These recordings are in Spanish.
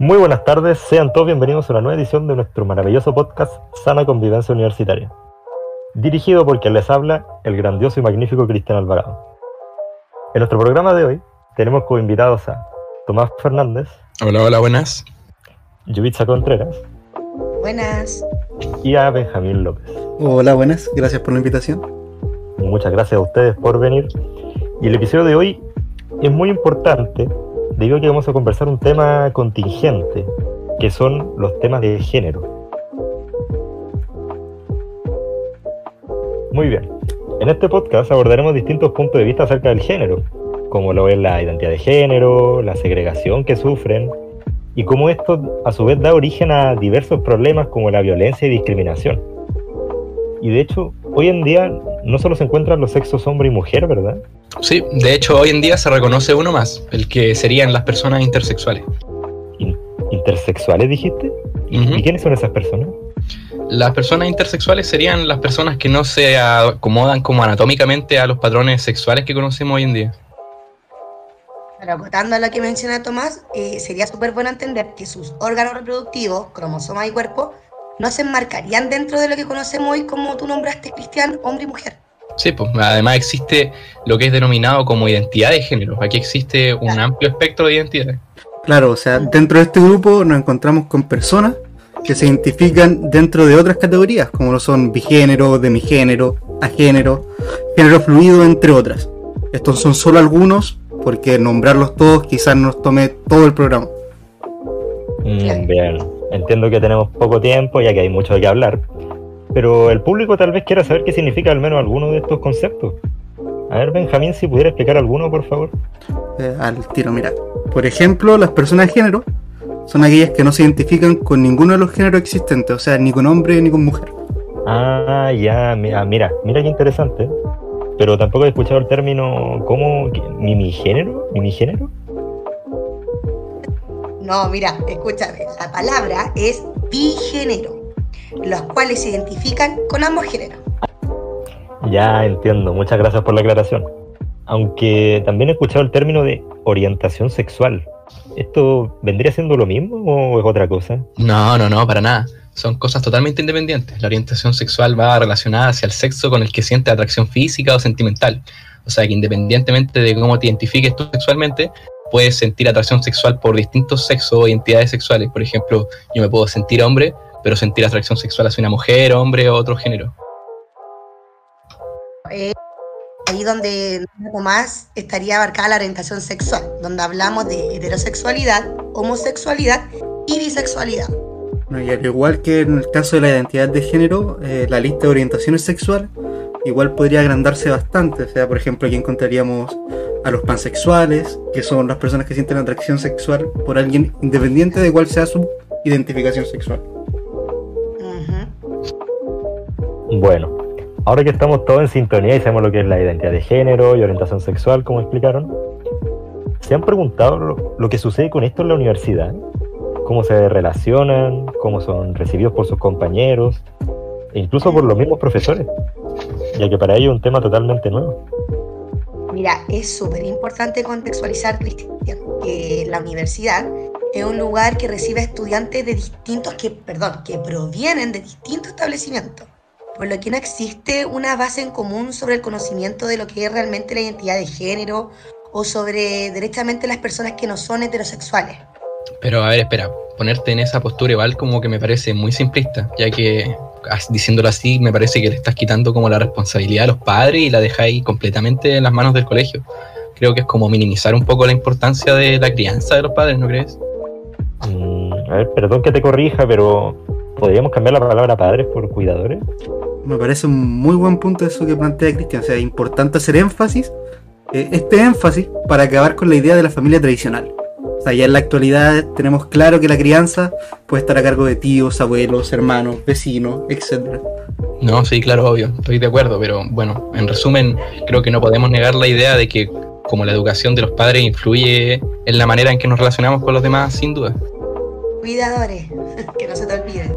Muy buenas tardes, sean todos bienvenidos a una nueva edición de nuestro maravilloso podcast Sana Convivencia Universitaria, dirigido por quien les habla, el grandioso y magnífico Cristian Alvarado. En nuestro programa de hoy tenemos como invitados a Tomás Fernández. Hola, hola, buenas. Yubitsa Contreras. Buenas. Y a Benjamín López. Hola, buenas, gracias por la invitación. Muchas gracias a ustedes por venir. Y el episodio de hoy es muy importante debido a que vamos a conversar un tema contingente, que son los temas de género. Muy bien. En este podcast abordaremos distintos puntos de vista acerca del género, como lo es la identidad de género, la segregación que sufren, y cómo esto a su vez da origen a diversos problemas como la violencia y discriminación. Y de hecho, hoy en día no solo se encuentran los sexos hombre y mujer, ¿verdad? Sí, de hecho hoy en día se reconoce uno más, el que serían las personas intersexuales. ¿Intersexuales dijiste? ¿Y quiénes son esas personas? Las personas intersexuales serían las personas que no se acomodan como anatómicamente a los patrones sexuales que conocemos hoy en día. Pero acotando a lo que menciona Tomás, eh, sería súper bueno entender que sus órganos reproductivos, cromosomas y cuerpo, no se enmarcarían dentro de lo que conocemos hoy como tú nombraste, Cristian, hombre y mujer. Sí, pues además existe lo que es denominado como identidad de género. Aquí existe un amplio espectro de identidades. Claro, o sea, dentro de este grupo nos encontramos con personas que se identifican dentro de otras categorías, como lo son bigénero, demigénero, agénero, género fluido, entre otras. Estos son solo algunos, porque nombrarlos todos quizás nos tome todo el programa. Mm, bien, entiendo que tenemos poco tiempo, ya que hay mucho de qué hablar, pero el público tal vez quiera saber qué significa al menos alguno de estos conceptos. A ver, Benjamín, si pudiera explicar alguno, por favor. Eh, al tiro, mira. Por ejemplo, las personas de género son aquellas que no se identifican con ninguno de los géneros existentes, o sea, ni con hombre ni con mujer. Ah, ya, mira, mira, mira qué interesante. Pero tampoco he escuchado el término ¿cómo? ¿Mimigénero? ¿Mimigénero? No, mira, escúchame, la palabra es bigénero los cuales se identifican con ambos géneros. Ya entiendo, muchas gracias por la aclaración. Aunque también he escuchado el término de orientación sexual. ¿Esto vendría siendo lo mismo o es otra cosa? No, no, no, para nada. Son cosas totalmente independientes. La orientación sexual va relacionada hacia el sexo con el que siente atracción física o sentimental. O sea que independientemente de cómo te identifiques tú sexualmente, puedes sentir atracción sexual por distintos sexos o identidades sexuales. Por ejemplo, yo me puedo sentir hombre, pero sentir atracción sexual hacia una mujer, hombre o otro género. Eh, ahí donde más estaría abarcada la orientación sexual, donde hablamos de heterosexualidad, homosexualidad y bisexualidad. y al igual que en el caso de la identidad de género, eh, la lista de orientaciones sexuales igual podría agrandarse bastante. O sea, por ejemplo, aquí encontraríamos a los pansexuales, que son las personas que sienten atracción sexual por alguien independiente de cuál sea su identificación sexual. Bueno, ahora que estamos todos en sintonía y sabemos lo que es la identidad de género y orientación sexual, como explicaron, ¿se han preguntado lo, que sucede con esto en la universidad? ¿Cómo se relacionan? ¿Cómo son recibidos por sus compañeros? E incluso por los mismos profesores, ya que para ellos es un tema totalmente nuevo. Mira, es súper importante contextualizar, que la universidad es un lugar que recibe estudiantes de distintos, que, perdón, que provienen de distintos establecimientos por lo que no existe una base en común sobre el conocimiento de lo que es realmente la identidad de género o sobre directamente las personas que no son heterosexuales. Pero a ver, espera, ponerte en esa postura igual como que me parece muy simplista, ya que diciéndolo así me parece que le estás quitando como la responsabilidad a los padres y la dejáis completamente en las manos del colegio. Creo que es como minimizar un poco la importancia de la crianza de los padres, ¿no crees? Mm, a ver, perdón que te corrija, pero ¿podríamos cambiar la palabra padres por cuidadores? me parece un muy buen punto eso que plantea Cristian. O sea, es importante hacer énfasis, eh, este énfasis, para acabar con la idea de la familia tradicional. O sea, ya en la actualidad tenemos claro que la crianza puede estar a cargo de tíos, abuelos, hermanos, vecinos, etc. No, sí, claro, obvio, estoy de acuerdo, pero bueno, en resumen, creo que no podemos negar la idea de que como la educación de los padres influye en la manera en que nos relacionamos con los demás, sin duda. Cuidadores, que no se te olviden.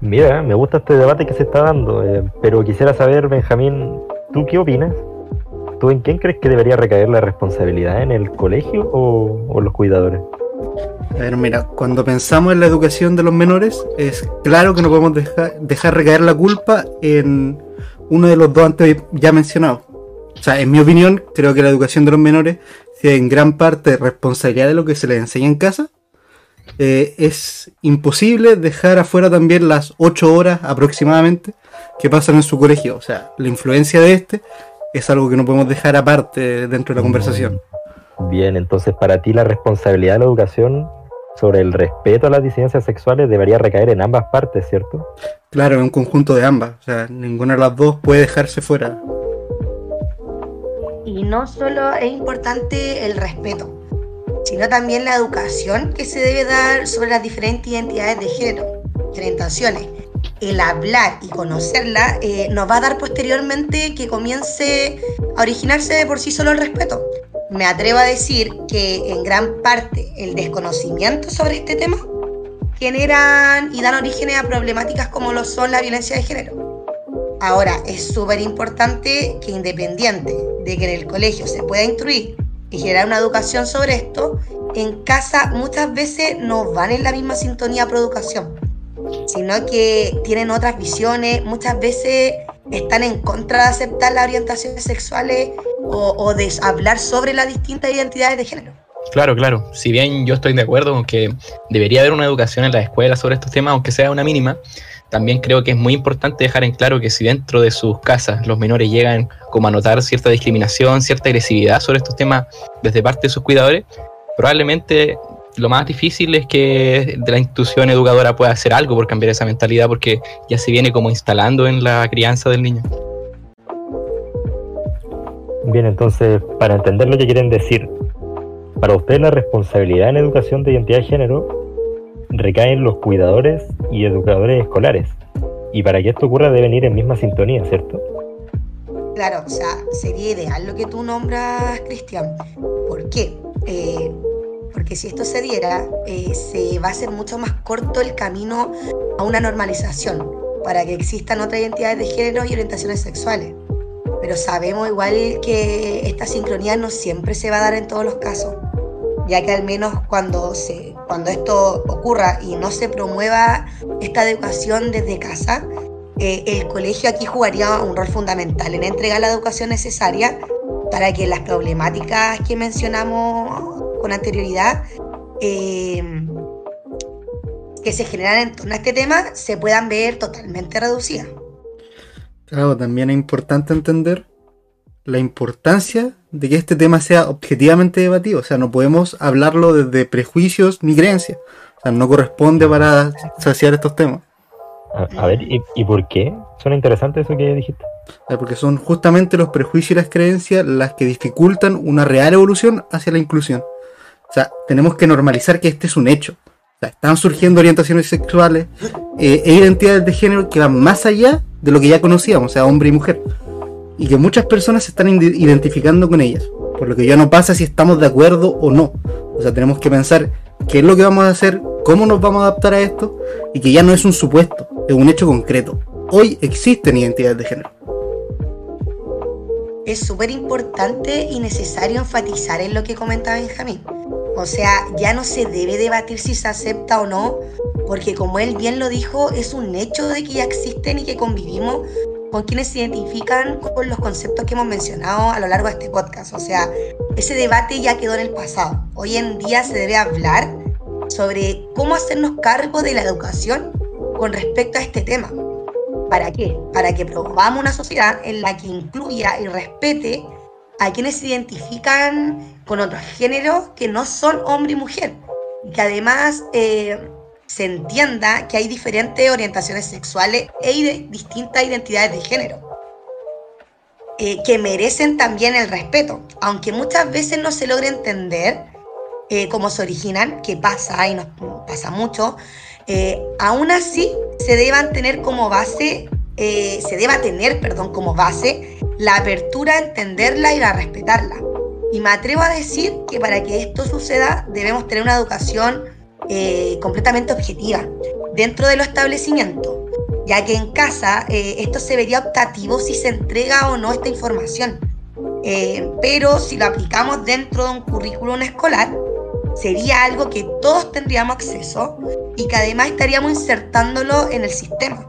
Mira, me gusta este debate que se está dando, eh, pero quisiera saber, Benjamín, ¿tú qué opinas? ¿Tú en quién crees que debería recaer la responsabilidad? ¿En el colegio o, los cuidadores? A ver, mira, cuando pensamos en la educación de los menores, es claro que no podemos dejar, recaer la culpa en uno de los dos antes ya mencionados. O sea, en mi opinión, creo que la educación de los menores, si en gran parte responsabilidad de lo que se les enseña en casa, eh, es imposible dejar afuera también las ocho horas aproximadamente que pasan en su colegio. O sea, la influencia de este es algo que no podemos dejar aparte dentro de la conversación. Bien, entonces para ti la responsabilidad de la educación sobre el respeto a las disidencias sexuales debería recaer en ambas partes, ¿cierto? Claro, en un conjunto de ambas. O sea, ninguna de las dos puede dejarse fuera. Y no solo es importante el respeto, sino también la educación que se debe dar sobre las diferentes identidades de género, orientaciones. El hablar y conocerla eh, nos va a dar posteriormente que comience a originarse de por sí solo el respeto. Me atrevo a decir que en gran parte el desconocimiento sobre este tema generan y dan orígenes a problemáticas como lo son la violencia de género. Ahora, es súper importante que independiente de que en el colegio se pueda instruir y generar una educación sobre esto, en casa muchas veces no van en la misma sintonía pro educación, sino que tienen otras visiones, muchas veces están en contra de aceptar las orientaciones sexuales o, de hablar sobre las distintas identidades de género. Claro, claro. Si bien yo estoy de acuerdo con que debería haber una educación en la escuela sobre estos temas, aunque sea una mínima, también creo que es muy importante dejar en claro que si dentro de sus casas los menores llegan como a notar cierta discriminación, cierta agresividad sobre estos temas desde parte de sus cuidadores, probablemente lo más difícil es que la institución educadora pueda hacer algo por cambiar esa mentalidad porque ya se viene como instalando en la crianza del niño. Bien, entonces, para entender lo que quieren decir, para usted la responsabilidad en educación de identidad de género recae en los cuidadores y educadores escolares. Y para que esto ocurra deben ir en misma sintonía, ¿cierto? Claro, o sea, sería ideal lo que tú nombras, Cristian. ¿Por qué? Eh, porque si esto se diera, eh, se va a hacer mucho más corto el camino a una normalización para que existan otras identidades de género y orientaciones sexuales. Pero sabemos igual que esta sincronía no siempre se va a dar en todos los casos, ya que al menos cuando, se, cuando esto ocurra y no se promueva esta educación desde casa, eh, el colegio aquí jugaría un rol fundamental en entregar la educación necesaria para que las problemáticas que mencionamos con anterioridad eh, que se generan en torno a este tema se puedan ver totalmente reducidas. Claro, también es importante entender la importancia de que este tema sea objetivamente debatido. O sea, no podemos hablarlo desde prejuicios ni creencias. O sea, no corresponde para saciar estos temas. A, ver, ¿y, por qué? Suena interesante eso que dijiste. Porque son justamente los prejuicios y las creencias las que dificultan una real evolución hacia la inclusión. O sea, tenemos que normalizar que este es un hecho. O sea, están surgiendo orientaciones sexuales eh, e identidades de género que van más allá de lo que ya conocíamos, o sea, hombre y mujer. Y que muchas personas se están identificando con ellas. Por lo que ya no pasa si estamos de acuerdo o no. O sea, tenemos que pensar qué es lo que vamos a hacer, cómo nos vamos a adaptar a esto, y que ya no es un supuesto, es un hecho concreto. Hoy existen identidades de género. Es súper importante y necesario enfatizar en lo que comenta Benjamín. O sea, ya no se debe debatir si se acepta o no, porque como él bien lo dijo, es un hecho de que ya existen y que convivimos con quienes se identifican con los conceptos que hemos mencionado a lo largo de este podcast. O sea, ese debate ya quedó en el pasado. Hoy en día se debe hablar sobre cómo hacernos cargo de la educación con respecto a este tema. ¿Para qué? Para que promovamos una sociedad en la que incluya y respete a quienes se identifican con otros géneros que no son hombre y mujer. Y que además eh, se entienda que hay diferentes orientaciones sexuales e distintas identidades de género. Eh, que merecen también el respeto, aunque muchas veces no se logre entender eh, cómo se originan, que pasa y nos pasa mucho, aún así se deban tener como base, se deba tener, perdón, como base la apertura a entenderla y a respetarla. Y me atrevo a decir que para que esto suceda debemos tener una educación eh, completamente objetiva dentro de los establecimientos, ya que en casa eh, esto se vería optativo si se entrega o no esta información. Eh, pero si lo aplicamos dentro de un currículum escolar, sería algo que todos tendríamos acceso y que además estaríamos insertándolo en el sistema,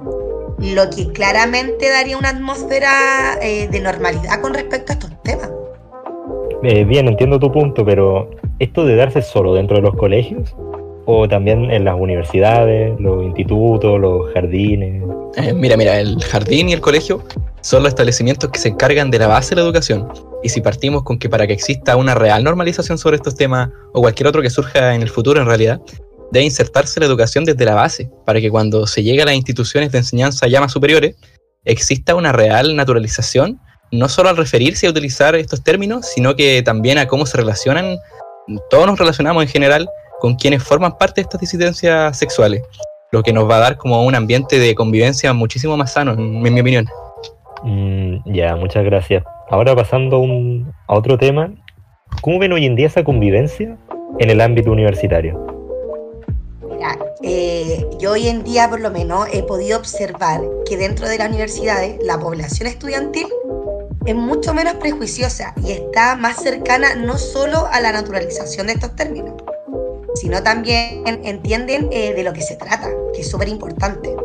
lo que claramente daría una atmósfera eh, de normalidad con respecto a estos temas. Eh, bien, entiendo tu punto, pero ¿esto de darse solo dentro de los colegios? ¿O también en las universidades, los institutos, los jardines? Eh, mira, mira, el jardín y el colegio son los establecimientos que se encargan de la base de la educación. Y si partimos con que para que exista una real normalización sobre estos temas o cualquier otro que surja en el futuro en realidad, debe insertarse la educación desde la base, para que cuando se llegue a las instituciones de enseñanza ya más superiores, exista una real naturalización, no solo al referirse a utilizar estos términos, sino que también a cómo se relacionan, todos nos relacionamos en general con quienes forman parte de estas disidencias sexuales, lo que nos va a dar como un ambiente de convivencia muchísimo más sano, en mi opinión. Mm, ya, muchas gracias. Ahora pasando a otro tema, ¿cómo ven hoy en día esa convivencia en el ámbito universitario? Mira, eh, yo hoy en día por lo menos he podido observar que dentro de las universidades la población estudiantil es mucho menos prejuiciosa y está más cercana no solo a la naturalización de estos términos, sino también entienden eh, de lo que se trata, que es súper importante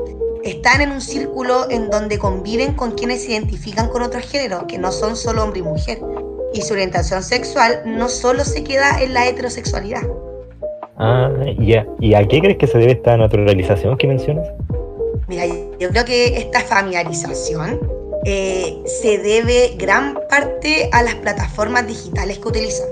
están en un círculo en donde conviven con quienes se identifican con otro género, que no son solo hombre y mujer. Y su orientación sexual no solo se queda en la heterosexualidad. Ah, ya. ¿Y a qué crees que se debe esta naturalización que mencionas? Mira, yo creo que esta familiarización eh, se debe gran parte a las plataformas digitales que utilizan.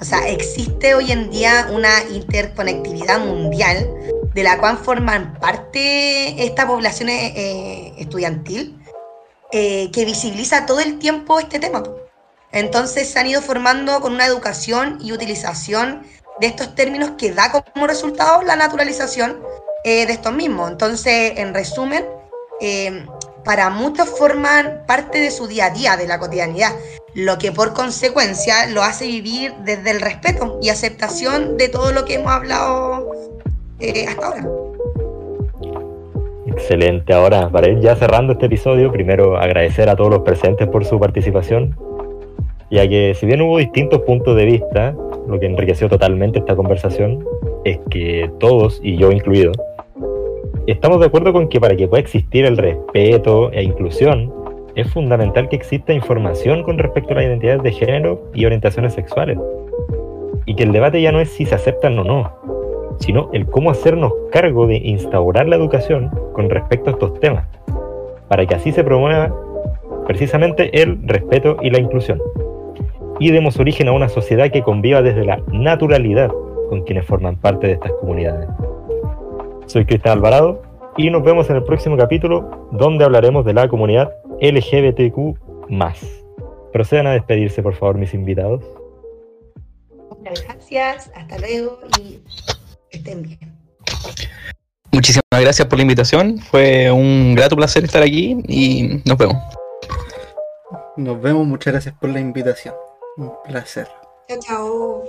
O sea, existe hoy en día una interconectividad mundial de la cual forman parte esta población eh, eh, estudiantil eh, que visibiliza todo el tiempo este tema. Entonces se han ido formando con una educación y utilización de estos términos que da como resultado la naturalización de estos mismos. Entonces, en resumen, para muchos forman parte de su día a día, de la cotidianidad, lo que por consecuencia lo hace vivir desde el respeto y aceptación de todo lo que hemos hablado eh, hasta ahora. Excelente. Ahora, para ir ya cerrando este episodio, primero agradecer a todos los presentes por su participación, ya que si bien hubo distintos puntos de vista, lo que enriqueció totalmente esta conversación es que todos, y yo incluido, estamos de acuerdo con que para que pueda existir el respeto e inclusión, es fundamental que exista información con respecto a las identidades de género y orientaciones sexuales. Y que el debate ya no es si se aceptan o no, sino el cómo hacernos cargo de instaurar la educación con respecto a estos temas, para que así se promueva precisamente el respeto y la inclusión. Y demos origen a una sociedad que conviva desde la naturalidad con quienes forman parte de estas comunidades. Soy Cristian Alvarado y nos vemos en el próximo capítulo donde hablaremos de la comunidad LGBTQ. Procedan a despedirse, por favor, mis invitados. Muchas gracias, hasta luego y estén bien. Muchísimas gracias por la invitación. Fue un grato placer estar aquí y nos vemos. Nos vemos, muchas gracias por la invitación. Un placer. Chao, chao.